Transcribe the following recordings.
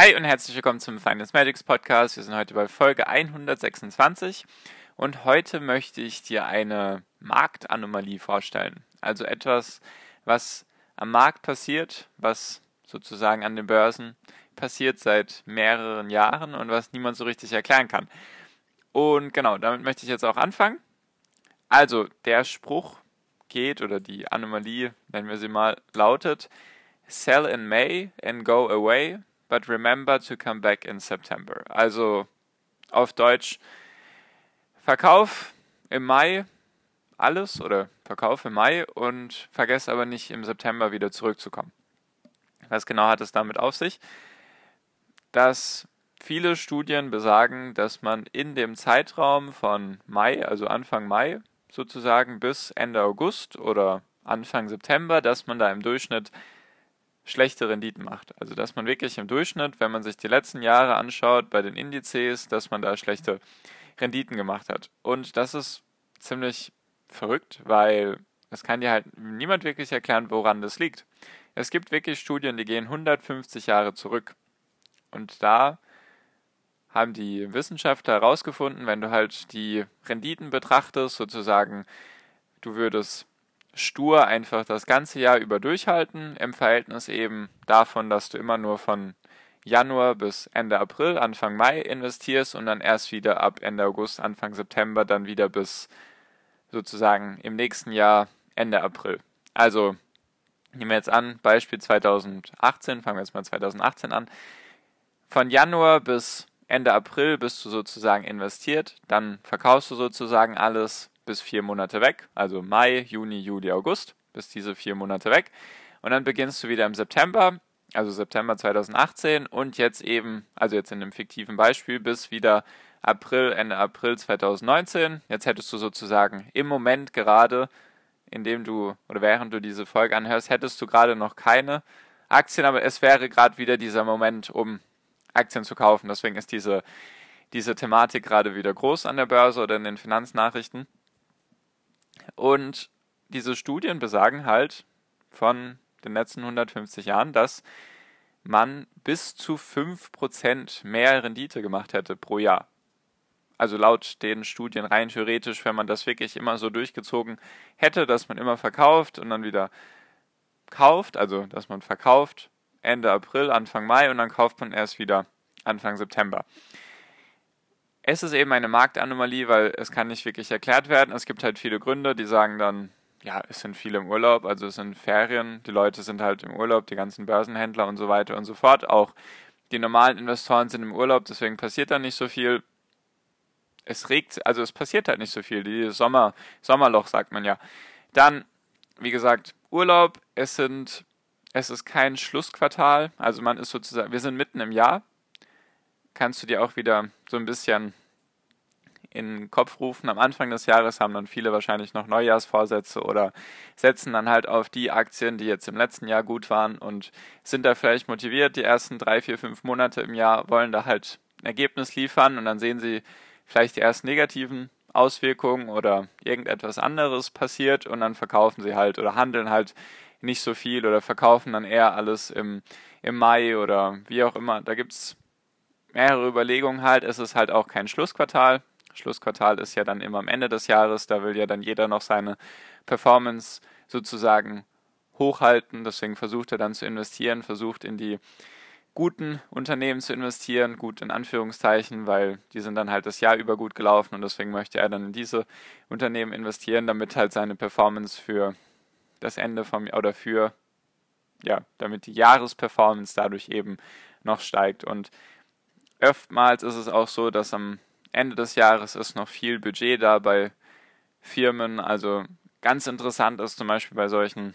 Hi und herzlich willkommen zum Finance Magics Podcast. Wir sind heute bei Folge 126 und heute möchte ich dir eine Marktanomalie vorstellen. Also etwas, was am Markt passiert, was sozusagen an den Börsen passiert seit mehreren Jahren und was niemand so richtig erklären kann. Und genau, damit möchte ich jetzt auch anfangen. Also, der Spruch geht oder die Anomalie, nennen wir sie mal, lautet Sell in May and go away but remember to come back in September. Also auf Deutsch, Verkauf im Mai alles oder Verkauf im Mai und vergesst aber nicht im September wieder zurückzukommen. Was genau hat es damit auf sich? Dass viele Studien besagen, dass man in dem Zeitraum von Mai, also Anfang Mai sozusagen bis Ende August oder Anfang September, dass man da im Durchschnitt schlechte Renditen macht. Also dass man wirklich im Durchschnitt, wenn man sich die letzten Jahre anschaut bei den Indizes, dass man da schlechte Renditen gemacht hat. Und das ist ziemlich verrückt, weil es kann dir halt niemand wirklich erklären, woran das liegt. Es gibt wirklich Studien, die gehen 150 Jahre zurück. Und da haben die Wissenschaftler herausgefunden, wenn du halt die Renditen betrachtest, sozusagen, du würdest stur einfach das ganze Jahr über durchhalten, im Verhältnis eben davon, dass du immer nur von Januar bis Ende April, Anfang Mai investierst und dann erst wieder ab Ende August, Anfang September dann wieder bis sozusagen im nächsten Jahr Ende April. Also nehmen wir jetzt an, Beispiel 2018, fangen wir jetzt mal 2018 an. Von Januar bis Ende April bist du sozusagen investiert, dann verkaufst du sozusagen alles, bis vier Monate weg, also Mai, Juni, Juli, August, bis diese vier Monate weg. Und dann beginnst du wieder im September, also September 2018 und jetzt eben, also jetzt in dem fiktiven Beispiel, bis wieder April, Ende April 2019. Jetzt hättest du sozusagen im Moment gerade, indem du oder während du diese Folge anhörst, hättest du gerade noch keine Aktien, aber es wäre gerade wieder dieser Moment, um Aktien zu kaufen. Deswegen ist diese, diese Thematik gerade wieder groß an der Börse oder in den Finanznachrichten. Und diese Studien besagen halt von den letzten 150 Jahren, dass man bis zu 5% mehr Rendite gemacht hätte pro Jahr. Also laut den Studien rein theoretisch, wenn man das wirklich immer so durchgezogen hätte, dass man immer verkauft und dann wieder kauft, also dass man verkauft Ende April, Anfang Mai und dann kauft man erst wieder Anfang September. Es ist eben eine Marktanomalie, weil es kann nicht wirklich erklärt werden. Es gibt halt viele Gründe, die sagen dann, ja, es sind viele im Urlaub, also es sind Ferien, die Leute sind halt im Urlaub, die ganzen Börsenhändler und so weiter und so fort. Auch die normalen Investoren sind im Urlaub, deswegen passiert da nicht so viel. Es regt, also es passiert halt nicht so viel. Die Sommer, Sommerloch sagt man ja. Dann, wie gesagt, Urlaub, es sind, es ist kein Schlussquartal, also man ist sozusagen, wir sind mitten im Jahr, kannst du dir auch wieder so ein bisschen in den Kopf rufen. Am Anfang des Jahres haben dann viele wahrscheinlich noch Neujahrsvorsätze oder setzen dann halt auf die Aktien, die jetzt im letzten Jahr gut waren und sind da vielleicht motiviert, die ersten drei, vier, fünf Monate im Jahr wollen da halt ein Ergebnis liefern und dann sehen sie vielleicht die ersten negativen Auswirkungen oder irgendetwas anderes passiert und dann verkaufen sie halt oder handeln halt nicht so viel oder verkaufen dann eher alles im, im Mai oder wie auch immer. Da gibt es mehrere Überlegungen halt. Es ist halt auch kein Schlussquartal. Schlussquartal ist ja dann immer am Ende des Jahres. Da will ja dann jeder noch seine Performance sozusagen hochhalten. Deswegen versucht er dann zu investieren, versucht in die guten Unternehmen zu investieren, gut in Anführungszeichen, weil die sind dann halt das Jahr über gut gelaufen und deswegen möchte er dann in diese Unternehmen investieren, damit halt seine Performance für das Ende vom oder für ja, damit die Jahresperformance dadurch eben noch steigt und oftmals ist es auch so, dass am Ende des Jahres ist noch viel Budget da bei Firmen. Also ganz interessant ist zum Beispiel bei solchen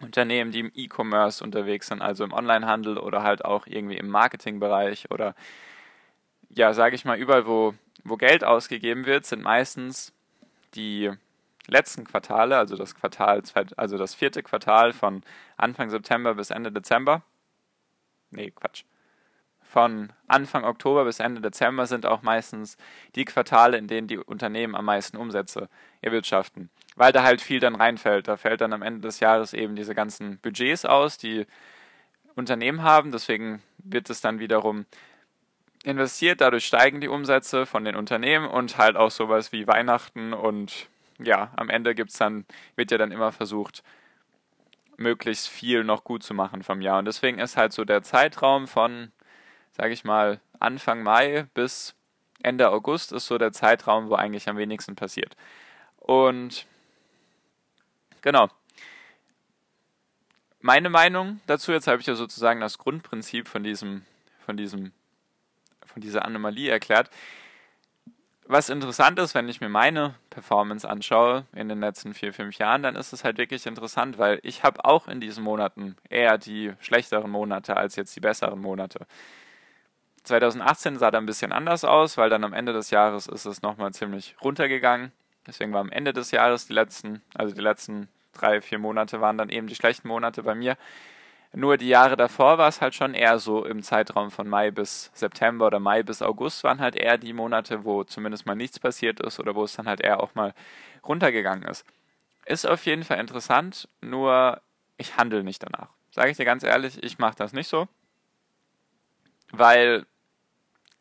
Unternehmen, die im E-Commerce unterwegs sind, also im Onlinehandel oder halt auch irgendwie im Marketingbereich oder ja, sage ich mal, überall, wo, wo Geld ausgegeben wird, sind meistens die letzten Quartale, also das Quartal, also das vierte Quartal von Anfang September bis Ende Dezember. Nee, Quatsch. Von Anfang Oktober bis Ende Dezember sind auch meistens die Quartale, in denen die Unternehmen am meisten Umsätze erwirtschaften. Weil da halt viel dann reinfällt. Da fällt dann am Ende des Jahres eben diese ganzen Budgets aus, die Unternehmen haben. Deswegen wird es dann wiederum investiert, dadurch steigen die Umsätze von den Unternehmen und halt auch sowas wie Weihnachten und ja, am Ende gibt's dann, wird ja dann immer versucht, möglichst viel noch gut zu machen vom Jahr. Und deswegen ist halt so der Zeitraum von, sage ich mal, Anfang Mai bis Ende August ist so der Zeitraum, wo eigentlich am wenigsten passiert. Und genau. Meine Meinung dazu, jetzt habe ich ja sozusagen das Grundprinzip von diesem, von diesem, von dieser Anomalie erklärt was interessant ist, wenn ich mir meine Performance anschaue in den letzten vier, fünf Jahren, dann ist es halt wirklich interessant, weil ich habe auch in diesen Monaten eher die schlechteren Monate als jetzt die besseren Monate. 2018 sah da ein bisschen anders aus, weil dann am Ende des Jahres ist es nochmal ziemlich runtergegangen. Deswegen war am Ende des Jahres die letzten, also die letzten drei, vier Monate waren dann eben die schlechten Monate bei mir. Nur die Jahre davor war es halt schon eher so im Zeitraum von Mai bis September oder Mai bis August waren halt eher die Monate, wo zumindest mal nichts passiert ist oder wo es dann halt eher auch mal runtergegangen ist. Ist auf jeden Fall interessant, nur ich handle nicht danach. Sage ich dir ganz ehrlich, ich mache das nicht so, weil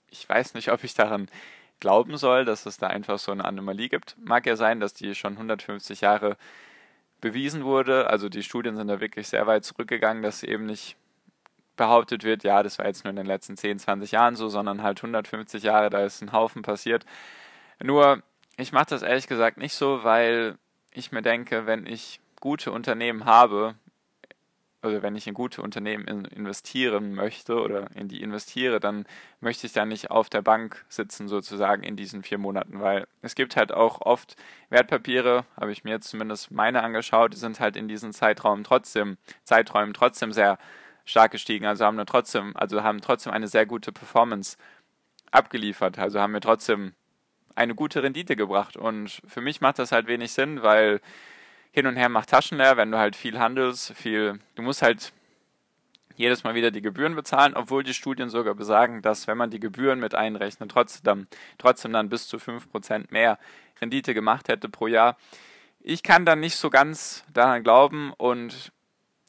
ich weiß nicht, ob ich daran glauben soll, dass es da einfach so eine Anomalie gibt. Mag ja sein, dass die schon 150 Jahre bewiesen wurde. Also die Studien sind da wirklich sehr weit zurückgegangen, dass eben nicht behauptet wird, ja, das war jetzt nur in den letzten 10, 20 Jahren so, sondern halt 150 Jahre, da ist ein Haufen passiert. Nur, ich mache das ehrlich gesagt nicht so, weil ich mir denke, wenn ich gute Unternehmen habe, oder wenn ich in gute Unternehmen in, investieren möchte oder in die investiere, dann möchte ich da nicht auf der Bank sitzen sozusagen in diesen vier Monaten, weil es gibt halt auch oft Wertpapiere, habe ich mir jetzt zumindest meine angeschaut, die sind halt in diesen Zeitraum trotzdem, Zeiträumen trotzdem sehr stark gestiegen, also haben trotzdem, also haben trotzdem eine sehr gute Performance abgeliefert, also haben mir trotzdem eine gute Rendite gebracht. Und für mich macht das halt wenig Sinn, weil hin und her macht Taschen leer, wenn du halt viel handelst, viel, du musst halt jedes Mal wieder die Gebühren bezahlen, obwohl die Studien sogar besagen, dass wenn man die Gebühren mit einrechnet, trotzdem, trotzdem dann bis zu 5% mehr Rendite gemacht hätte pro Jahr. Ich kann dann nicht so ganz daran glauben und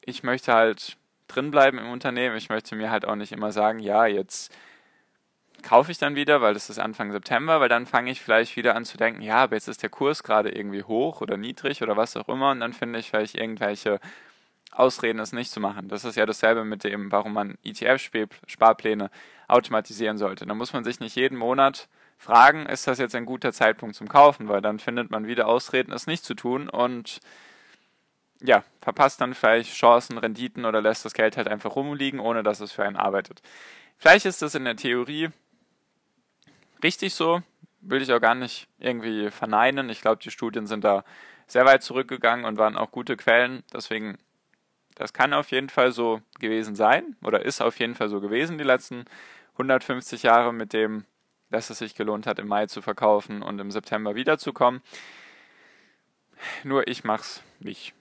ich möchte halt drinbleiben im Unternehmen. Ich möchte mir halt auch nicht immer sagen, ja, jetzt kaufe ich dann wieder, weil das ist Anfang September, weil dann fange ich vielleicht wieder an zu denken, ja, aber jetzt ist der Kurs gerade irgendwie hoch oder niedrig oder was auch immer und dann finde ich vielleicht irgendwelche Ausreden, es nicht zu machen. Das ist ja dasselbe mit dem, warum man ETF-Sparpläne automatisieren sollte. Da muss man sich nicht jeden Monat fragen, ist das jetzt ein guter Zeitpunkt zum Kaufen, weil dann findet man wieder Ausreden, es nicht zu tun und ja, verpasst dann vielleicht Chancen, Renditen oder lässt das Geld halt einfach rumliegen, ohne dass es für einen arbeitet. Vielleicht ist das in der Theorie richtig so. Will ich auch gar nicht irgendwie verneinen. Ich glaube, die Studien sind da sehr weit zurückgegangen und waren auch gute Quellen. Deswegen, das kann auf jeden Fall so gewesen sein oder ist auf jeden Fall so gewesen die letzten 150 Jahre mit dem, dass es sich gelohnt hat, im Mai zu verkaufen und im September wiederzukommen. Nur ich mach's nicht.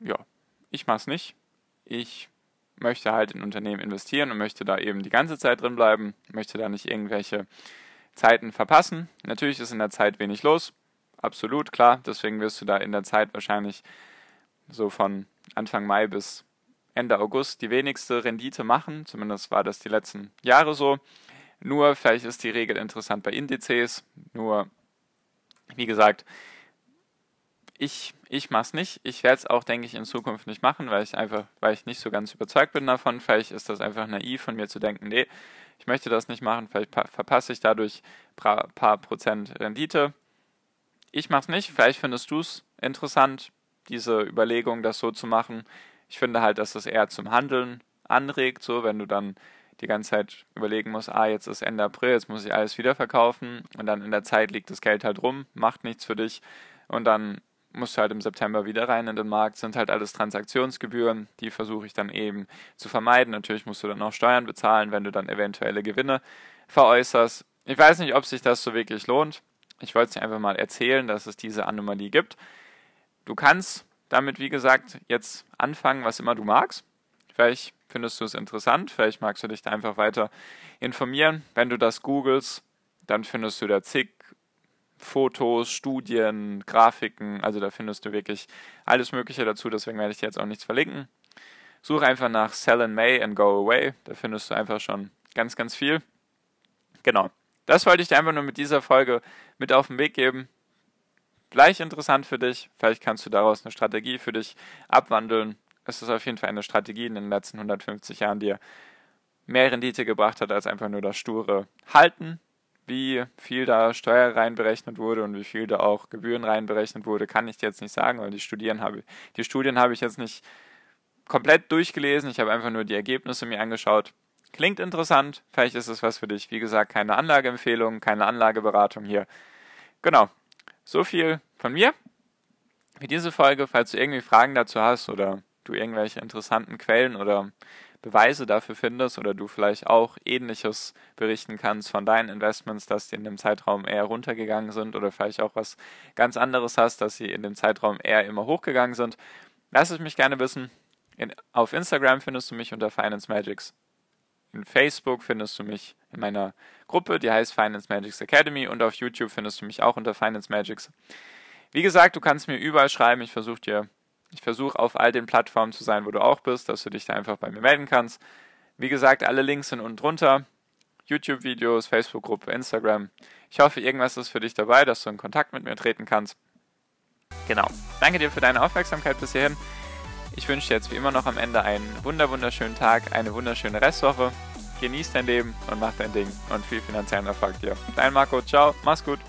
Ja, ich mach's nicht. Ich möchte halt in Unternehmen investieren und möchte da eben die ganze Zeit drin bleiben, möchte da nicht irgendwelche Zeiten verpassen. Natürlich ist in der Zeit wenig los, absolut klar, deswegen wirst du da in der Zeit wahrscheinlich so von Anfang Mai bis Ende August die wenigste Rendite machen, zumindest war das die letzten Jahre so. Nur vielleicht ist die Regel interessant bei Indizes, nur wie gesagt, ich, ich es nicht. Ich werde es auch, denke ich, in Zukunft nicht machen, weil ich einfach, weil ich nicht so ganz überzeugt bin davon. Vielleicht ist das einfach naiv von mir zu denken, nee, ich möchte das nicht machen, vielleicht verpasse ich dadurch ein paar Prozent Rendite. Ich mache es nicht, vielleicht findest du es interessant, diese Überlegung, das so zu machen. Ich finde halt, dass es eher zum Handeln anregt, so wenn du dann die ganze Zeit überlegen musst, ah, jetzt ist Ende April, jetzt muss ich alles wieder verkaufen und dann in der Zeit liegt das Geld halt rum, macht nichts für dich und dann musst du halt im September wieder rein in den Markt, sind halt alles Transaktionsgebühren, die versuche ich dann eben zu vermeiden. Natürlich musst du dann auch Steuern bezahlen, wenn du dann eventuelle Gewinne veräußerst. Ich weiß nicht, ob sich das so wirklich lohnt. Ich wollte es dir einfach mal erzählen, dass es diese Anomalie gibt. Du kannst damit, wie gesagt, jetzt anfangen, was immer du magst. Vielleicht findest du es interessant, vielleicht magst du dich da einfach weiter informieren. Wenn du das googelst, dann findest du da zig Fotos, Studien, Grafiken, also da findest du wirklich alles Mögliche dazu, deswegen werde ich dir jetzt auch nichts verlinken. Such einfach nach Sell in May and Go Away, da findest du einfach schon ganz, ganz viel. Genau, das wollte ich dir einfach nur mit dieser Folge mit auf den Weg geben. Vielleicht interessant für dich, vielleicht kannst du daraus eine Strategie für dich abwandeln. Es ist auf jeden Fall eine Strategie in den letzten 150 Jahren, die mehr Rendite gebracht hat als einfach nur das sture Halten wie viel da Steuer reinberechnet wurde und wie viel da auch Gebühren reinberechnet wurde, kann ich jetzt nicht sagen, weil die Studien habe, die Studien habe ich jetzt nicht komplett durchgelesen. Ich habe einfach nur die Ergebnisse mir angeschaut. Klingt interessant, vielleicht ist es was für dich. Wie gesagt, keine Anlageempfehlung, keine Anlageberatung hier. Genau, so viel von mir. Für diese Folge, falls du irgendwie Fragen dazu hast oder du irgendwelche interessanten Quellen oder Beweise dafür findest oder du vielleicht auch ähnliches berichten kannst von deinen Investments, dass die in dem Zeitraum eher runtergegangen sind oder vielleicht auch was ganz anderes hast, dass sie in dem Zeitraum eher immer hochgegangen sind, lass es mich gerne wissen. In, auf Instagram findest du mich unter Finance Magics. In Facebook findest du mich in meiner Gruppe, die heißt Finance Magics Academy und auf YouTube findest du mich auch unter Finance Magics. Wie gesagt, du kannst mir überall schreiben, ich versuche dir ich versuche auf all den Plattformen zu sein, wo du auch bist, dass du dich da einfach bei mir melden kannst. Wie gesagt, alle Links sind unten drunter. YouTube-Videos, Facebook-Gruppe, Instagram. Ich hoffe, irgendwas ist für dich dabei, dass du in Kontakt mit mir treten kannst. Genau. Danke dir für deine Aufmerksamkeit bis hierhin. Ich wünsche dir jetzt wie immer noch am Ende einen wunder wunderschönen Tag, eine wunderschöne Restwoche. Genieß dein Leben und mach dein Ding und viel finanziellen Erfolg dir. Dein Marco, ciao, mach's gut.